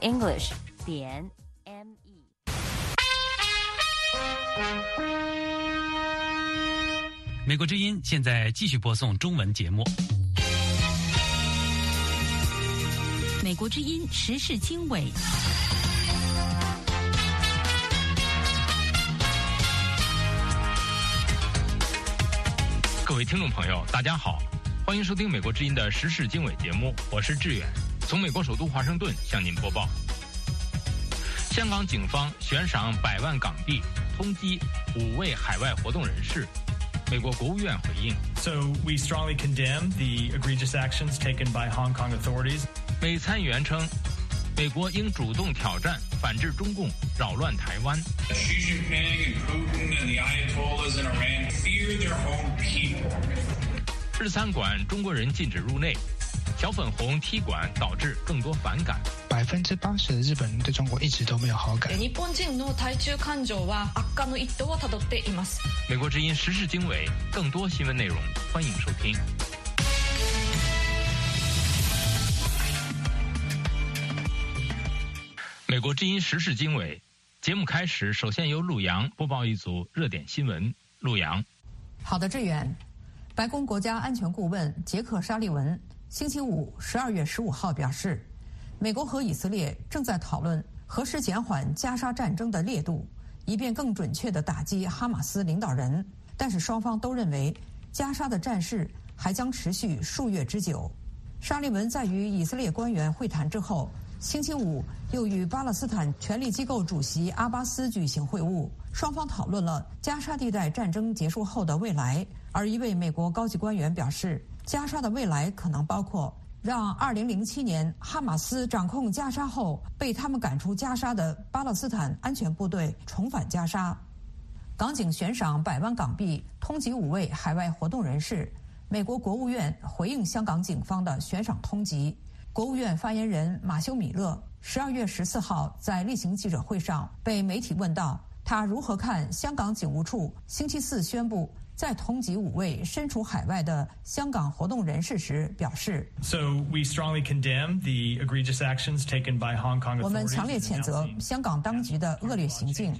English 点 M E。美国之音现在继续播送中文节目。美国之音时事经纬。各位听众朋友，大家好，欢迎收听美国之音的时事经纬节目，我是志远，从美国首都华盛顿向您播报。香港警方悬赏百万港币通缉五位海外活动人士，美国国务院回应。So we strongly condemn the egregious actions taken by Hong Kong authorities. 美参议员称，美国应主动挑战反制中共扰乱台湾。Xi Jinping and Putin and the Ayatollahs in Iran fear their own people. 日餐馆中国人禁止入内，小粉红踢馆导致更多反感。百分之八十的日本人对中国一直都没有好感。日本人の対中感情は悪化の一途をたどっています。美国之音时事经纬，更多新闻内容，欢迎收听。美国之音时事经纬节目开始，首先由陆洋播报一组热点新闻。陆洋，好的，志远。白宫国家安全顾问杰克·沙利文 星期五十二月十五号表示，美国和以色列正在讨论何时减缓加沙战争的烈度，以便更准确地打击哈马斯领导人。但是双方都认为，加沙的战事还将持续数月之久。沙利文在与以色列官员会谈之后，星期五又与巴勒斯坦权力机构主席阿巴斯举行会晤，双方讨论了加沙地带战争结束后的未来。而一位美国高级官员表示，加沙的未来可能包括让2007年哈马斯掌控加沙后被他们赶出加沙的巴勒斯坦安全部队重返加沙。港警悬赏百万港币通缉五位海外活动人士。美国国务院回应香港警方的悬赏通缉。国务院发言人马修·米勒十二月十四号在例行记者会上被媒体问到，他如何看香港警务处星期四宣布再通缉五位身处海外的香港活动人士时，表示 So we strongly condemn the egregious actions taken by Hong Kong. 我们强烈谴责香港当局的恶劣行径。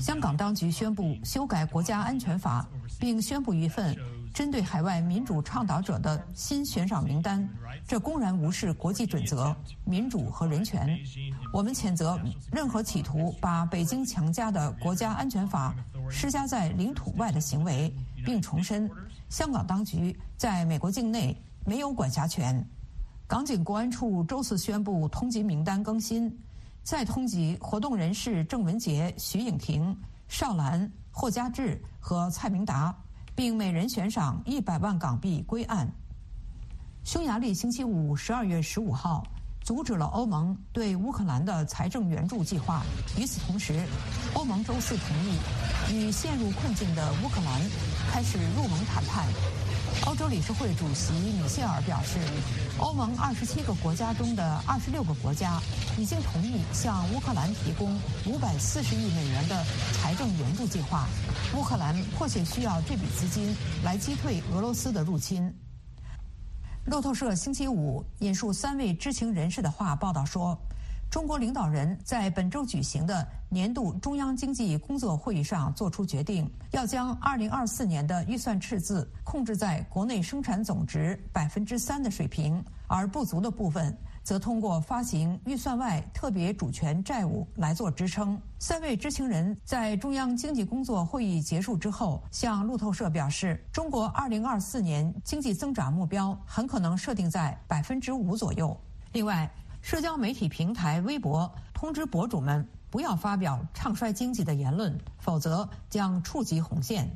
香港当局宣布修改国家安全法，并宣布一份针对海外民主倡导者的新悬赏名单，这公然无视国际准则、民主和人权。我们谴责任何企图把北京强加的国家安全法施加在领土外的行为，并重申香港当局在美国境内没有管辖权。港警国安处周四宣布通缉名单更新，再通缉活动人士郑文杰、徐颖婷、邵兰、霍家志和蔡明达，并每人悬赏一百万港币归案。匈牙利星期五十二月十五号阻止了欧盟对乌克兰的财政援助计划。与此同时，欧盟周四同意与陷入困境的乌克兰开始入盟谈判。欧洲理事会主席米歇尔表示，欧盟二十七个国家中的二十六个国家已经同意向乌克兰提供五百四十亿美元的财政援助计划。乌克兰迫切需要这笔资金来击退俄罗斯的入侵。路透社星期五引述三位知情人士的话报道说，中国领导人在本周举行的年度中央经济工作会议上作出决定，要将2024年的预算赤字控制在国内生产总值百分之三的水平，而不足的部分则通过发行预算外特别主权债务来做支撑。三位知情人在中央经济工作会议结束之后，向路透社表示，中国2024年经济增长目标很可能设定在百分之五左右。另外，社交媒体平台微博通知博主们不要发表唱衰经济的言论，否则将触及红线。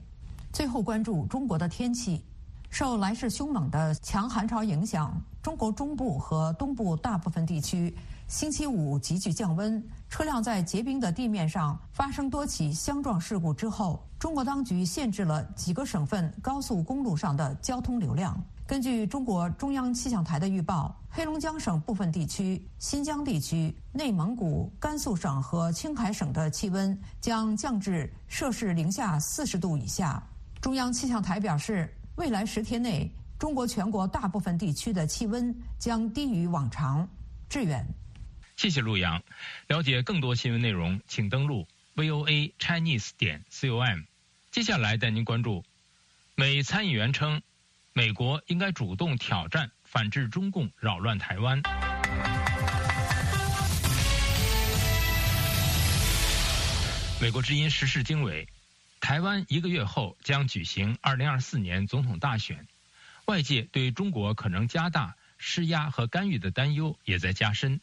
最后关注中国的天气，受来势凶猛的强寒潮影响，中国中部和东部大部分地区星期五急剧降温。车辆在结冰的地面上发生多起相撞事故之后，中国当局限制了几个省份高速公路上的交通流量。根据中国中央气象台的预报，黑龙江省部分地区、新疆地区、内蒙古、甘肃省和青海省的气温将降至摄氏零下四十度以下。中央气象台表示，未来十天内，中国全国大部分地区的气温将低于往常。致远。谢谢陆阳。了解更多新闻内容，请登录 voa chinese 点 com。接下来带您关注，美参议员称，美国应该主动挑战反制中共扰乱台湾。美国之音时事经纬，台湾一个月后将举行二零二四年总统大选，外界对中国可能加大施压和干预的担忧也在加深。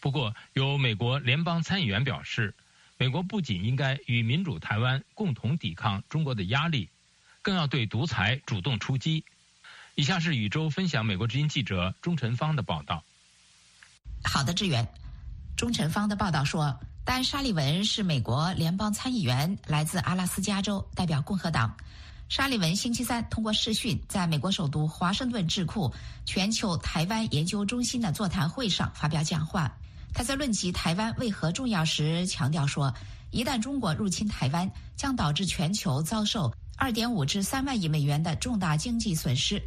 不过，有美国联邦参议员表示，美国不仅应该与民主台湾共同抵抗中国的压力，更要对独裁主动出击。以下是宇宙分享美国之音记者钟晨芳的报道。好的，志远。钟晨芳的报道说，丹·沙利文是美国联邦参议员，来自阿拉斯加州，代表共和党。沙利文星期三通过视讯，在美国首都华盛顿智库全球台湾研究中心的座谈会上发表讲话。他在论及台湾为何重要时强调说，一旦中国入侵台湾，将导致全球遭受二点五至三万亿美元的重大经济损失，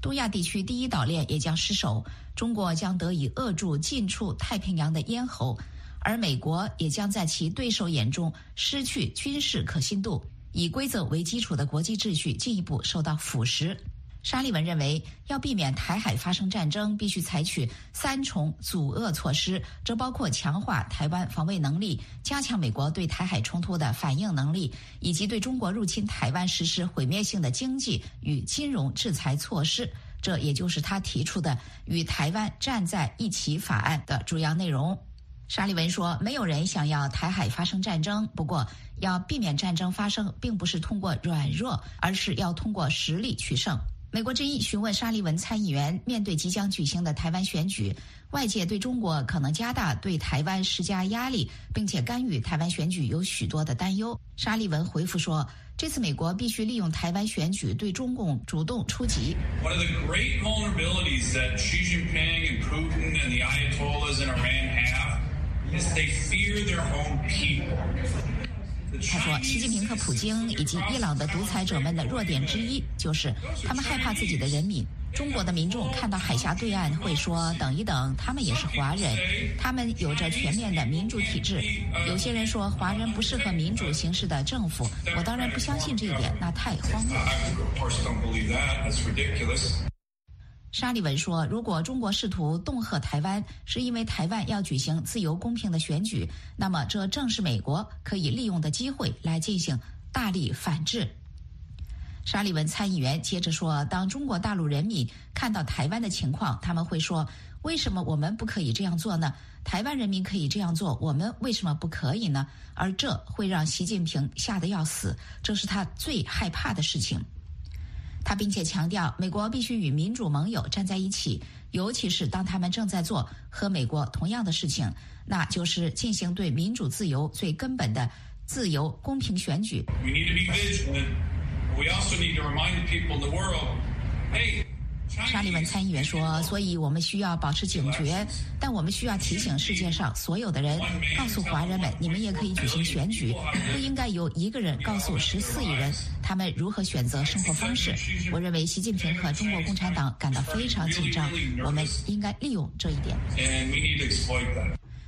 东亚地区第一岛链也将失守，中国将得以扼住近处太平洋的咽喉，而美国也将在其对手眼中失去军事可信度，以规则为基础的国际秩序进一步受到腐蚀。沙利文认为，要避免台海发生战争，必须采取三重阻遏措施，这包括强化台湾防卫能力、加强美国对台海冲突的反应能力，以及对中国入侵台湾实施毁灭性的经济与金融制裁措施。这也就是他提出的“与台湾站在一起”法案的主要内容。沙利文说：“没有人想要台海发生战争，不过要避免战争发生，并不是通过软弱，而是要通过实力取胜。”美国之音询问沙利文参议员，面对即将举行的台湾选举，外界对中国可能加大对台湾施加压力，并且干预台湾选举有许多的担忧。沙利文回复说：“这次美国必须利用台湾选举对中共主动出击。” 他说，习近平和普京以及伊朗的独裁者们的弱点之一，就是他们害怕自己的人民。中国的民众看到海峡对岸会说：‘等一等，他们也是华人，他们有着全面的民主体制’。有些人说华人不适合民主形式的政府，我当然不相信这一点，那太荒谬。沙利文说：“如果中国试图恫吓台湾，是因为台湾要举行自由公平的选举，那么这正是美国可以利用的机会来进行大力反制。”沙利文参议员接着说：“当中国大陆人民看到台湾的情况，他们会说：‘为什么我们不可以这样做呢？台湾人民可以这样做，我们为什么不可以呢？’而这会让习近平吓得要死，这是他最害怕的事情。”他并且强调，美国必须与民主盟友站在一起，尤其是当他们正在做和美国同样的事情，那就是进行对民主自由最根本的自由公平选举。沙利文参议员说：“所以我们需要保持警觉，但我们需要提醒世界上所有的人，告诉华人们，你们也可以举行选举，不应该由一个人告诉十四亿人他们如何选择生活方式。我认为习近平和中国共产党感到非常紧张，我们应该利用这一点。”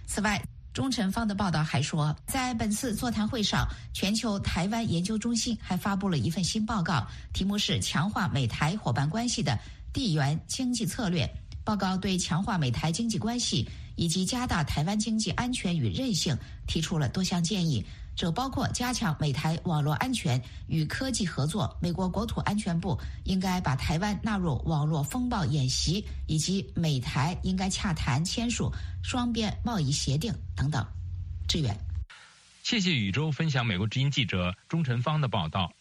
此外，钟晨芳的报道还说，在本次座谈会上，全球台湾研究中心还发布了一份新报告，题目是“强化美台伙伴关系的”。地缘经济策略报告对强化美台经济关系以及加大台湾经济安全与韧性提出了多项建议，这包括加强美台网络安全与科技合作。美国国土安全部应该把台湾纳入网络风暴演习，以及美台应该洽谈签署双边贸易协定等等。志远，谢谢宇宙分享美国之音记者钟晨芳的报道。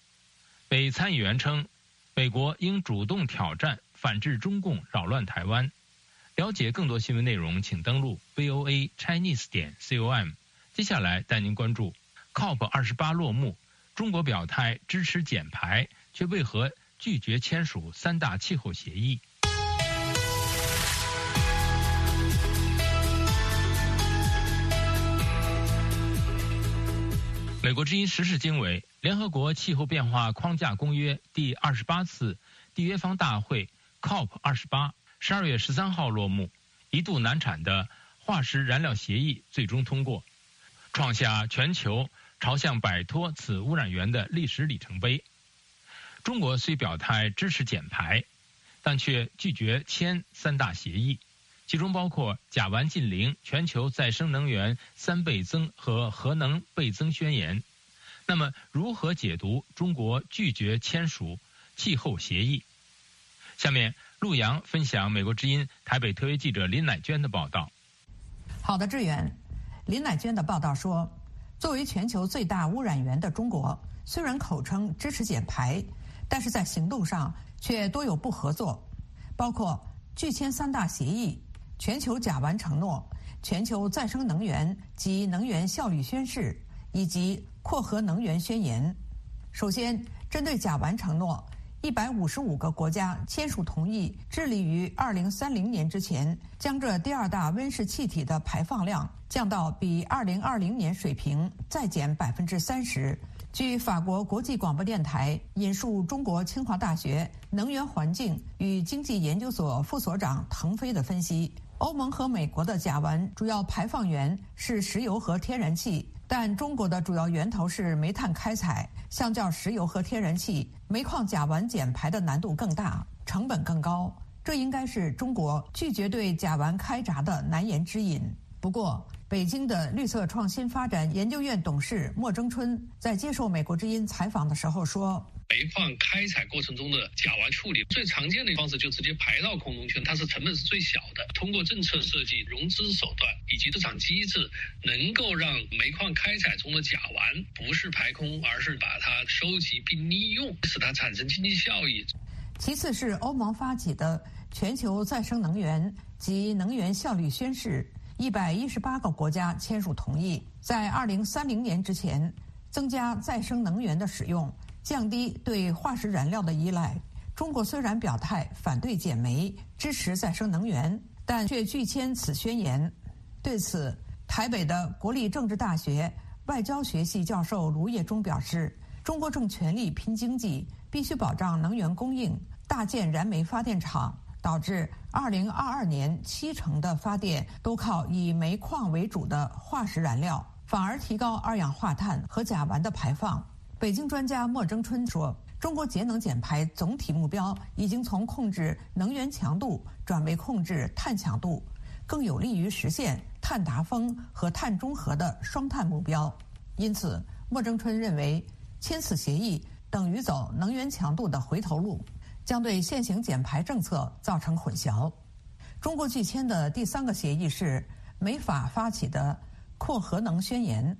北参议员称，美国应主动挑战。反制中共扰乱台湾，了解更多新闻内容，请登录 voa chinese 点 com。接下来带您关注 COP 二十八落幕，中国表态支持减排，却为何拒绝签署三大气候协议？美国之音时事经纬，联合国气候变化框架公约第二十八次缔约方大会。COP 二十八十二月十三号落幕，一度难产的化石燃料协议最终通过，创下全球朝向摆脱此污染源的历史里程碑。中国虽表态支持减排，但却拒绝签三大协议，其中包括甲烷近零、全球再生能源三倍增和核能倍增宣言。那么，如何解读中国拒绝签署气候协议？下面，陆洋分享美国之音台北特约记者林乃娟的报道。好的，志远，林乃娟的报道说，作为全球最大污染源的中国，虽然口称支持减排，但是在行动上却多有不合作，包括拒签三大协议、全球甲烷承诺、全球再生能源及能源效率宣誓以及扩核能源宣言。首先，针对甲烷承诺。一百五十五个国家签署同意，致力于二零三零年之前将这第二大温室气体的排放量降到比二零二零年水平再减百分之三十。据法国国际广播电台引述中国清华大学能源环境与经济研究所副所长腾飞的分析，欧盟和美国的甲烷主要排放源是石油和天然气。但中国的主要源头是煤炭开采，相较石油和天然气，煤矿甲烷减排的难度更大，成本更高。这应该是中国拒绝对甲烷开闸的难言之隐。不过，北京的绿色创新发展研究院董事莫征春在接受美国之音采访的时候说。煤矿开采过程中的甲烷处理最常见的方式就直接排到空中去，它是成本是最小的。通过政策设计、融资手段以及市场机制，能够让煤矿开采中的甲烷不是排空，而是把它收集并利用，使它产生经济效益。其次是欧盟发起的全球再生能源及能源效率宣誓，一百一十八个国家签署同意，在二零三零年之前增加再生能源的使用。降低对化石燃料的依赖。中国虽然表态反对减煤、支持再生能源，但却拒签此宣言。对此，台北的国立政治大学外交学系教授卢业忠表示：“中国正全力拼经济，必须保障能源供应，大建燃煤发电厂，导致2022年七成的发电都靠以煤矿为主的化石燃料，反而提高二氧化碳和甲烷的排放。”北京专家莫征春说：“中国节能减排总体目标已经从控制能源强度转为控制碳强度，更有利于实现碳达峰和碳中和的双碳目标。因此，莫征春认为签此协议等于走能源强度的回头路，将对现行减排政策造成混淆。中国拒签的第三个协议是美法发起的扩核能宣言，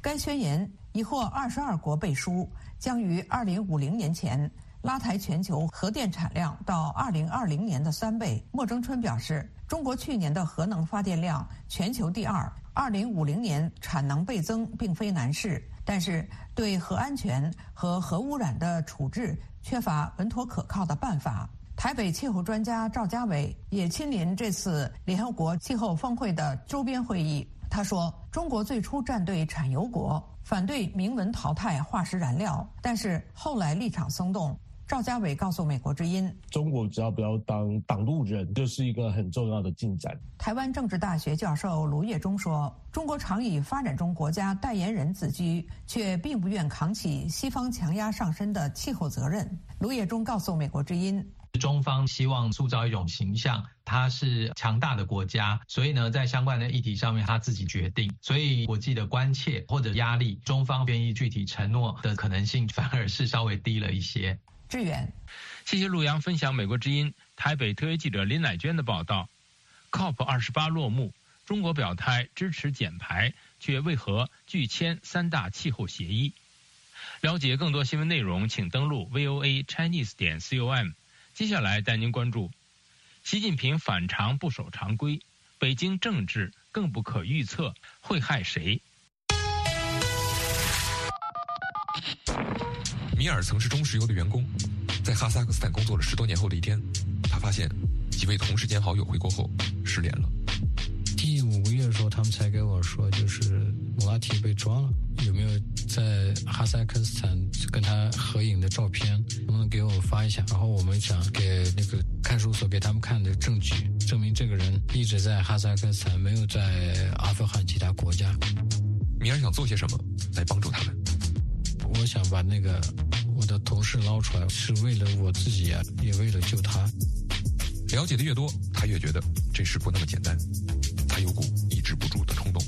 该宣言。”已获二十二国背书，将于二零五零年前拉抬全球核电产量到二零二零年的三倍。莫征春表示，中国去年的核能发电量全球第二，二零五零年产能倍增并非难事，但是对核安全和核污染的处置缺乏稳妥可靠的办法。台北气候专家赵家伟也亲临这次联合国气候峰会的周边会议，他说：“中国最初站队产油国。”反对明文淘汰化石燃料，但是后来立场松动。赵家伟告诉美国之音：“中国只要不要当挡路人，就是一个很重要的进展。”台湾政治大学教授卢业忠说：“中国常以发展中国家代言人自居，却并不愿扛起西方强压上身的气候责任。”卢业忠告诉美国之音。中方希望塑造一种形象，它是强大的国家，所以呢，在相关的议题上面，他自己决定。所以国际的关切或者压力，中方愿意具体承诺的可能性反而是稍微低了一些。志远，谢谢陆阳分享美国之音台北特约记者林乃娟的报道。COP 二十八落幕，中国表态支持减排，却为何拒签三大气候协议？了解更多新闻内容，请登录 VOA Chinese 点 com。接下来带您关注，习近平反常不守常规，北京政治更不可预测，会害谁？米尔曾是中石油的员工，在哈萨克斯坦工作了十多年后的一天，他发现几位同事兼好友回国后失联了。第五个月的时候，他们才给我说，就是穆拉提被抓了。有没有在哈萨克斯坦跟他合影的照片？能不能给我发一下？然后我们想给那个看守所给他们看的证据。证明这个人一直在哈萨克斯坦，没有在阿富汗其他国家。米尔想做些什么来帮助他们？我想把那个我的同事捞出来，是为了我自己啊，也为了救他。了解的越多，他越觉得这事不那么简单。他有股抑制不住的冲动。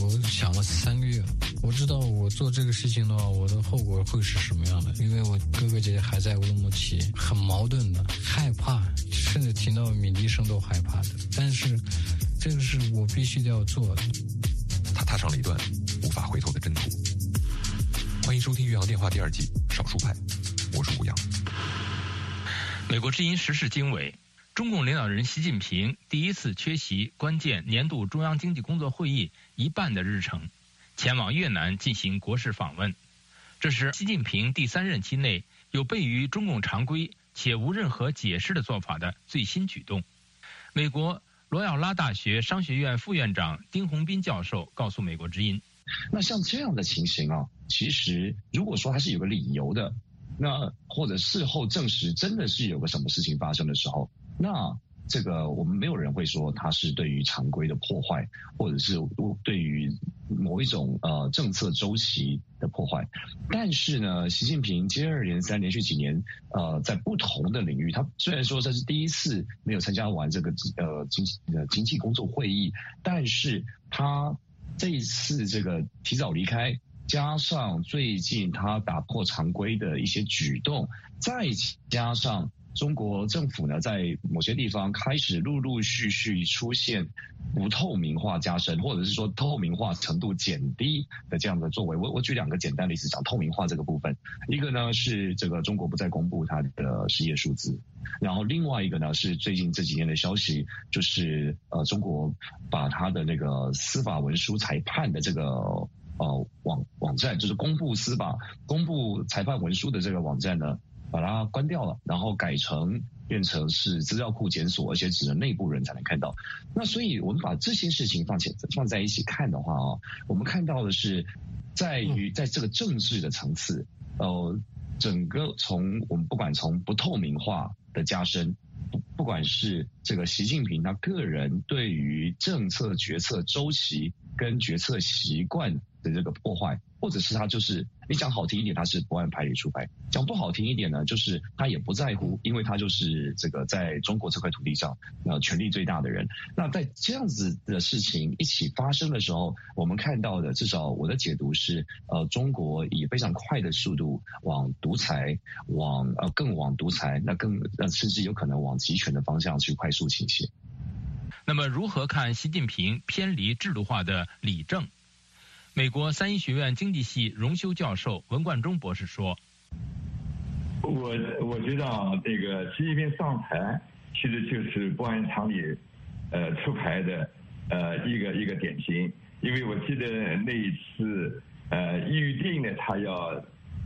我想了三个月，我知道我做这个事情的话，我的后果会是什么样的。因为我哥哥姐姐还在乌鲁木齐，很矛盾的，害怕，甚至听到鸣笛声都害怕的。但是，这个是我必须要做的。他踏上了一段无法回头的征途。欢迎收听《岳阳电话》第二季《少数派》，我是吴阳。美国之音时事经纬。中共领导人习近平第一次缺席关键年度中央经济工作会议一半的日程，前往越南进行国事访问。这是习近平第三任期内有悖于中共常规且无任何解释的做法的最新举动。美国罗耀拉大学商学院副院长丁洪斌教授告诉美国之音：“那像这样的情形啊，其实如果说还是有个理由的，那或者事后证实真的是有个什么事情发生的时候。”那这个我们没有人会说它是对于常规的破坏，或者是对于某一种呃政策周期的破坏。但是呢，习近平接二连三连续几年呃在不同的领域，他虽然说这是第一次没有参加完这个呃经呃经济工作会议，但是他这一次这个提早离开，加上最近他打破常规的一些举动，再加上。中国政府呢，在某些地方开始陆陆续续出现不透明化加深，或者是说透明化程度减低的这样的作为。我我举两个简单的例子讲透明化这个部分。一个呢是这个中国不再公布它的失业数字，然后另外一个呢是最近这几年的消息，就是呃中国把它的那个司法文书裁判的这个呃网网站，就是公布司法公布裁判文书的这个网站呢。把它关掉了，然后改成变成是资料库检索，而且只能内部人才能看到。那所以我们把这些事情放起放在一起看的话啊，我们看到的是在于在这个政治的层次，呃，整个从我们不管从不透明化的加深，不不管是这个习近平他个人对于政策决策周期跟决策习惯的这个破坏。或者是他就是你讲好听一点，他是不按牌理出牌；讲不好听一点呢，就是他也不在乎，因为他就是这个在中国这块土地上呃权力最大的人。那在这样子的事情一起发生的时候，我们看到的至少我的解读是，呃，中国以非常快的速度往独裁，往呃更往独裁，那更呃甚至有可能往集权的方向去快速倾斜。那么，如何看习近平偏离制度化的理政？美国三一学院经济系荣休教授文冠中博士说：“我我觉得，这个习近平上台其实就是不按常理，呃出牌的呃一个一个典型。因为我记得那一次呃预定的他要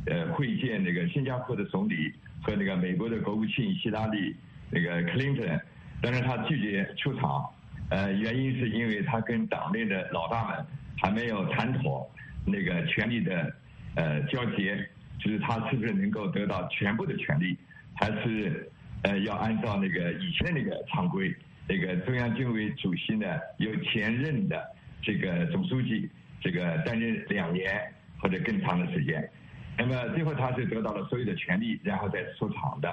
呃会见那个新加坡的总理和那个美国的国务卿希拉里那个克林顿，但是他拒绝出场，呃原因是因为他跟党内的老大们。”还没有谈妥那个权力的呃交接，就是他是不是能够得到全部的权利，还是呃要按照那个以前那个常规，那个中央军委主席呢由前任的这个总书记这个担任两年或者更长的时间，那么最后他是得到了所有的权利，然后再出场的，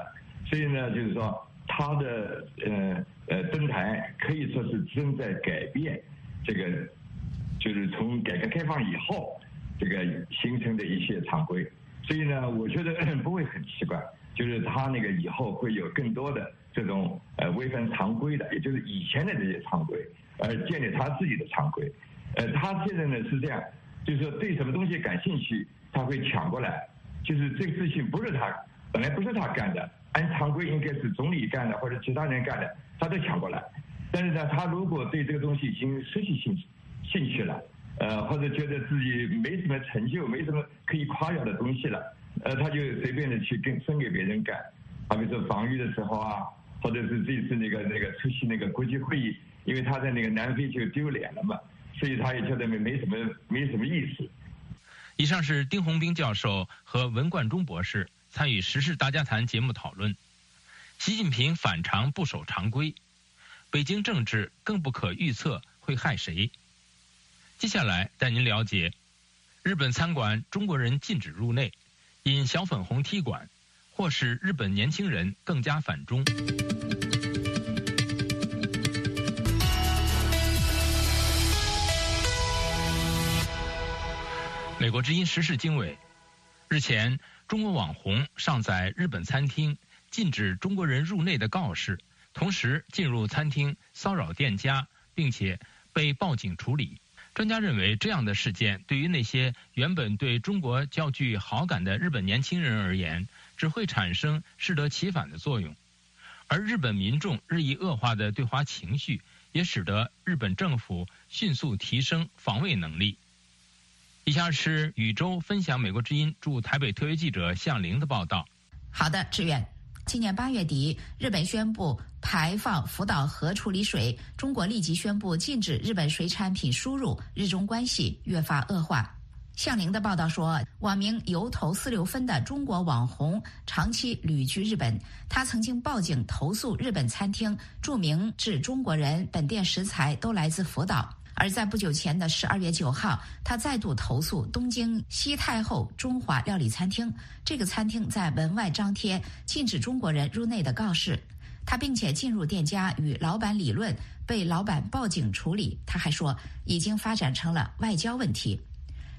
所以呢就是说他的呃呃登台可以说是正在改变这个。就是从改革开放以后，这个形成的一些常规，所以呢，我觉得不会很奇怪，就是他那个以后会有更多的这种呃违反常规的，也就是以前的这些常规，而建立他自己的常规。呃，他现在呢是这样，就是说对什么东西感兴趣，他会抢过来，就是这个事情不是他本来不是他干的，按常规应该是总理干的或者其他人干的，他都抢过来。但是呢，他如果对这个东西已经失去兴趣。兴趣了，呃，或者觉得自己没什么成就，没什么可以夸耀的东西了，呃，他就随便的去跟分给别人干，好比说防御的时候啊，或者是这次那个那个出席那个国际会议，因为他在那个南非就丢脸了嘛，所以他也觉得没没什么没什么意思。以上是丁洪兵教授和文冠中博士参与《时事大家谈》节目讨论，习近平反常不守常规。北京政治更不可预测会害谁。接下来带您了解，日本餐馆中国人禁止入内，因小粉红踢馆，或使日本年轻人更加反中。美国之音时事经纬，日前，中国网红上载日本餐厅禁止中国人入内的告示，同时进入餐厅骚扰店家，并且被报警处理。专家认为，这样的事件对于那些原本对中国较具好感的日本年轻人而言，只会产生适得其反的作用。而日本民众日益恶化的对华情绪，也使得日本政府迅速提升防卫能力。以下是宇宙分享美国之音驻台北特约记者向玲的报道。好的，志远。今年八月底，日本宣布排放福岛核处理水，中国立即宣布禁止日本水产品输入，日中关系越发恶化。向玲的报道说，网名“油头四六分”的中国网红长期旅居日本，他曾经报警投诉日本餐厅注明致中国人本店食材都来自福岛。而在不久前的十二月九号，他再度投诉东京西太后中华料理餐厅。这个餐厅在门外张贴禁止中国人入内的告示。他并且进入店家与老板理论，被老板报警处理。他还说，已经发展成了外交问题。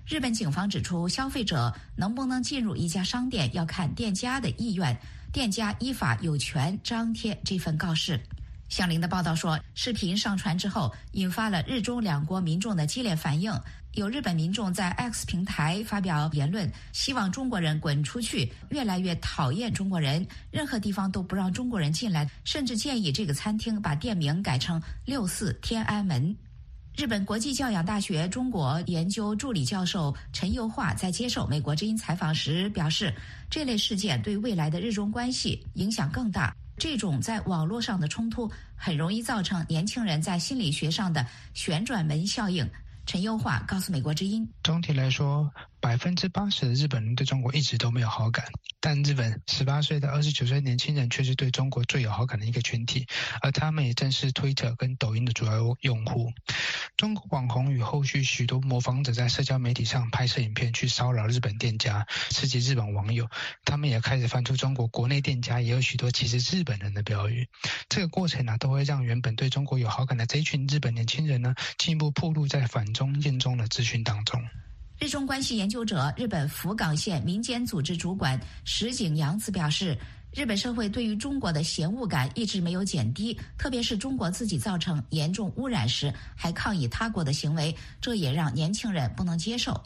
日本警方指出，消费者能不能进入一家商店要看店家的意愿，店家依法有权张贴这份告示。向林的报道说，视频上传之后，引发了日中两国民众的激烈反应。有日本民众在 X 平台发表言论，希望中国人滚出去，越来越讨厌中国人，任何地方都不让中国人进来，甚至建议这个餐厅把店名改成六四天安门。日本国际教养大学中国研究助理教授陈佑化在接受美国之音采访时表示，这类事件对未来的日中关系影响更大。这种在网络上的冲突很容易造成年轻人在心理学上的旋转门效应。陈优化告诉美国之音：总体来说。百分之八十的日本人对中国一直都没有好感，但日本十八岁到二十九岁年轻人却是对中国最有好感的一个群体，而他们也正是 Twitter 跟抖音的主要用户。中国网红与后续许多模仿者在社交媒体上拍摄影片去骚扰日本店家，刺激日本网友。他们也开始翻出中国国内店家也有许多歧视日本人的标语。这个过程呢，都会让原本对中国有好感的这群日本年轻人呢，进一步暴露在反中厌中的资讯当中。日中关系研究者、日本福冈县民间组织主管石井洋子表示，日本社会对于中国的嫌恶感一直没有减低，特别是中国自己造成严重污染时还抗议他国的行为，这也让年轻人不能接受。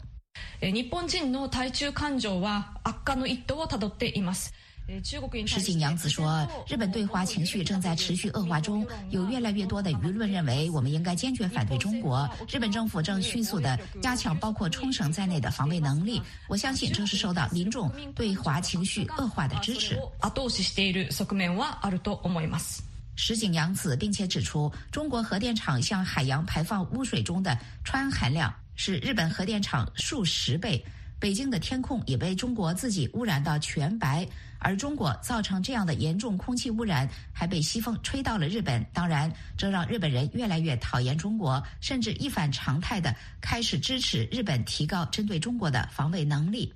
日本人の対中感情は悪化の一途をたどっています。 石井洋子说：“日本对华情绪正在持续恶化中，有越来越多的舆论认为我们应该坚决反对中国。日本政府正迅速地加强包括冲绳在内的防卫能力。我相信这是受到民众对华情绪恶化的支持。”石井洋子并且指出，中国核电厂向海洋排放污水中的氚含量是日本核电厂数十倍。北京的天空也被中国自己污染到全白。而中国造成这样的严重空气污染，还被西风吹到了日本。当然，这让日本人越来越讨厌中国，甚至一反常态的开始支持日本提高针对中国的防卫能力。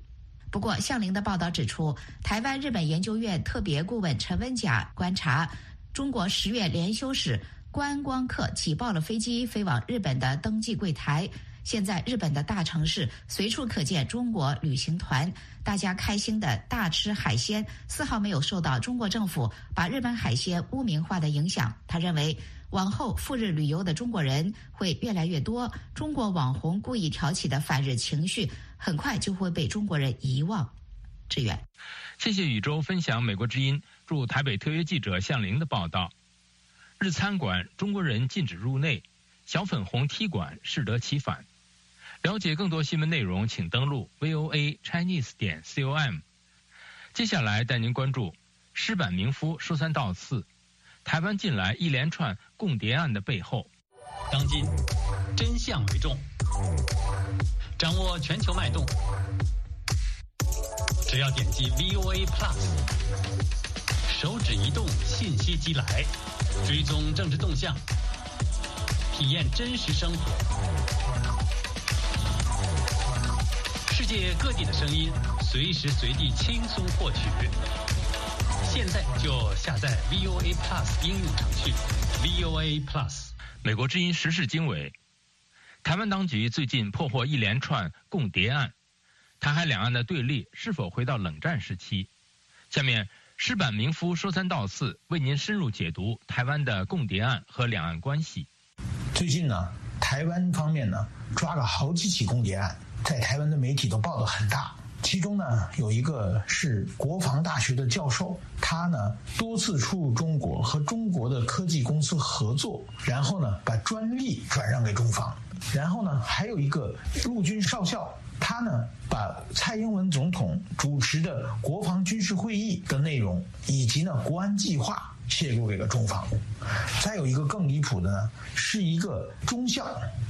不过，向凌的报道指出，台湾日本研究院特别顾问陈文甲观察，中国十月连休时，观光客挤爆了飞机飞往日本的登记柜台。现在日本的大城市随处可见中国旅行团，大家开心的大吃海鲜，丝毫没有受到中国政府把日本海鲜污名化的影响。他认为，往后赴日旅游的中国人会越来越多，中国网红故意挑起的反日情绪，很快就会被中国人遗忘。志远，谢谢宇宙分享美国之音驻台北特约记者向玲的报道。日餐馆中国人禁止入内，小粉红踢馆适得其反。了解更多新闻内容，请登录 VOA Chinese 点 com。接下来带您关注石板明夫说三道四，台湾近来一连串共谍案的背后。当今真相为重，掌握全球脉动，只要点击 VOA Plus，手指一动，信息即来。追踪政治动向，体验真实生活。世界各地的声音，随时随地轻松获取。现在就下载 VOA Plus 应用程序，VOA Plus。美国之音时事经纬。台湾当局最近破获一连串共谍案，台海两岸的对立是否回到冷战时期？下面，石板明夫说三道四，为您深入解读台湾的共谍案和两岸关系。最近呢，台湾方面呢抓了好几起共谍案，在台湾的媒体都报道很大。其中呢，有一个是国防大学的教授，他呢多次出入中国，和中国的科技公司合作，然后呢把专利转让给中方。然后呢，还有一个陆军少校，他呢把蔡英文总统主持的国防军事会议的内容以及呢国安计划泄露给了中方。再有一个更离谱的呢，是一个中校，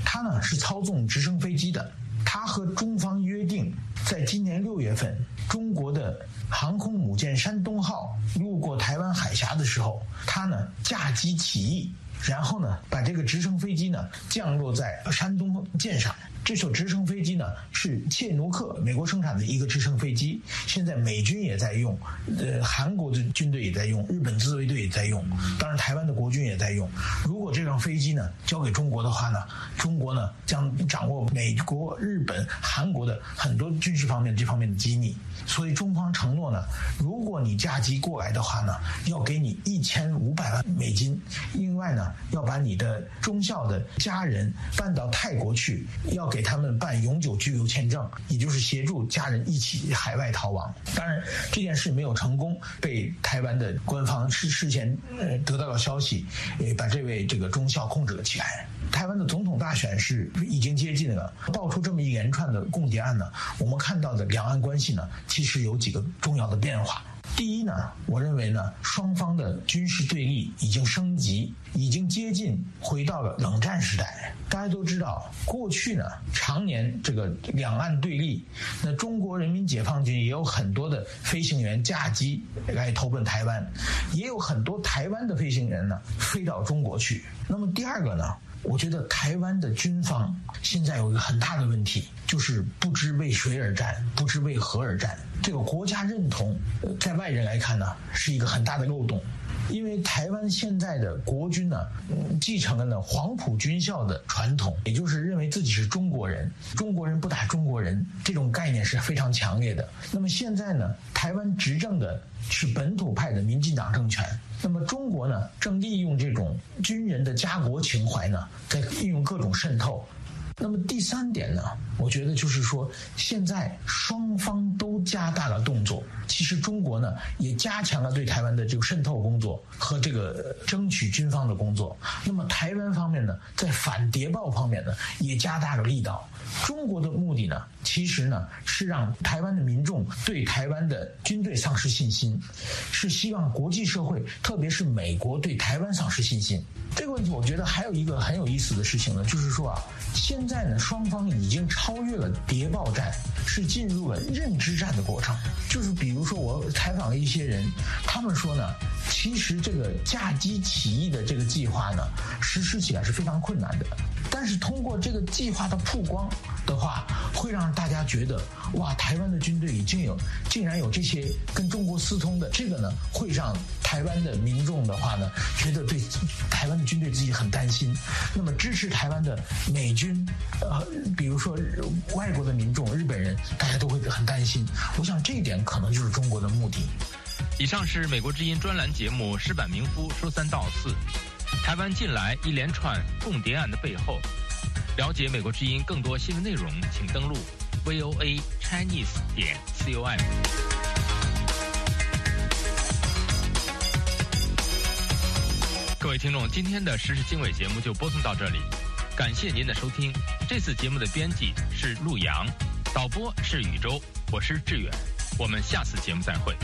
他呢是操纵直升飞机的。他和中方约定，在今年六月份，中国的航空母舰山东号路过台湾海峡的时候，他呢驾机起义，然后呢把这个直升飞机呢降落在山东舰上。这艘直升飞机呢是切努克美国生产的一个直升飞机，现在美军也在用，呃，韩国的军队也在用，日本自卫队也在用，当然台湾的国军也在用。如果这辆飞机呢交给中国的话呢，中国呢将掌握美国、日本、韩国的很多军事方面这方面的机密。所以中方承诺呢，如果你驾机过来的话呢，要给你一千五百万美金，另外呢要把你的中校的家人搬到泰国去，要。给他们办永久居留签证，也就是协助家人一起海外逃亡。当然，这件事没有成功，被台湾的官方事事先呃得到了消息，呃把这位这个中校控制了起来。台湾的总统大选是已经接近了，爆出这么一连串的共谍案呢，我们看到的两岸关系呢，其实有几个重要的变化。第一呢，我认为呢，双方的军事对立已经升级，已经接近回到了冷战时代。大家都知道，过去呢，常年这个两岸对立，那中国人民解放军也有很多的飞行员驾机来投奔台湾，也有很多台湾的飞行员呢飞到中国去。那么第二个呢？我觉得台湾的军方现在有一个很大的问题，就是不知为谁而战，不知为何而战。这个国家认同，在外人来看呢，是一个很大的漏洞。因为台湾现在的国军呢，继承了呢黄埔军校的传统，也就是认为自己是中国人，中国人不打中国人这种概念是非常强烈的。那么现在呢，台湾执政的是本土派的民进党政权，那么中国呢，正利用这种军人的家国情怀呢，在利用各种渗透。那么第三点呢，我觉得就是说，现在双方都加大了动作。其实中国呢，也加强了对台湾的这个渗透工作和这个争取军方的工作。那么台湾方面呢，在反谍报方面呢，也加大了力道。中国的目的呢，其实呢，是让台湾的民众对台湾的军队丧失信心，是希望国际社会，特别是美国对台湾丧失信心。这个问题，我觉得还有一个很有意思的事情呢，就是说啊，现在在呢，双方已经超越了谍报战，是进入了认知战的过程。就是比如说，我采访了一些人，他们说呢，其实这个架机起义的这个计划呢，实施起来是非常困难的。但是通过这个计划的曝光的话，会让大家觉得，哇，台湾的军队已经有，竟然有这些跟中国私通的，这个呢，会让台湾的民众的话呢，觉得对台湾的军队自己很担心。那么支持台湾的美军，呃，比如说外国的民众、日本人，大家都会很担心。我想这一点可能就是中国的目的。以上是美国之音专栏节目《石板明夫说三道四》。台湾近来一连串共谍案的背后，了解美国之音更多新闻内容，请登录 VOA Chinese 点 com。各位听众，今天的时事经纬节目就播送到这里，感谢您的收听。这次节目的编辑是陆阳，导播是宇宙，我是志远，我们下次节目再会。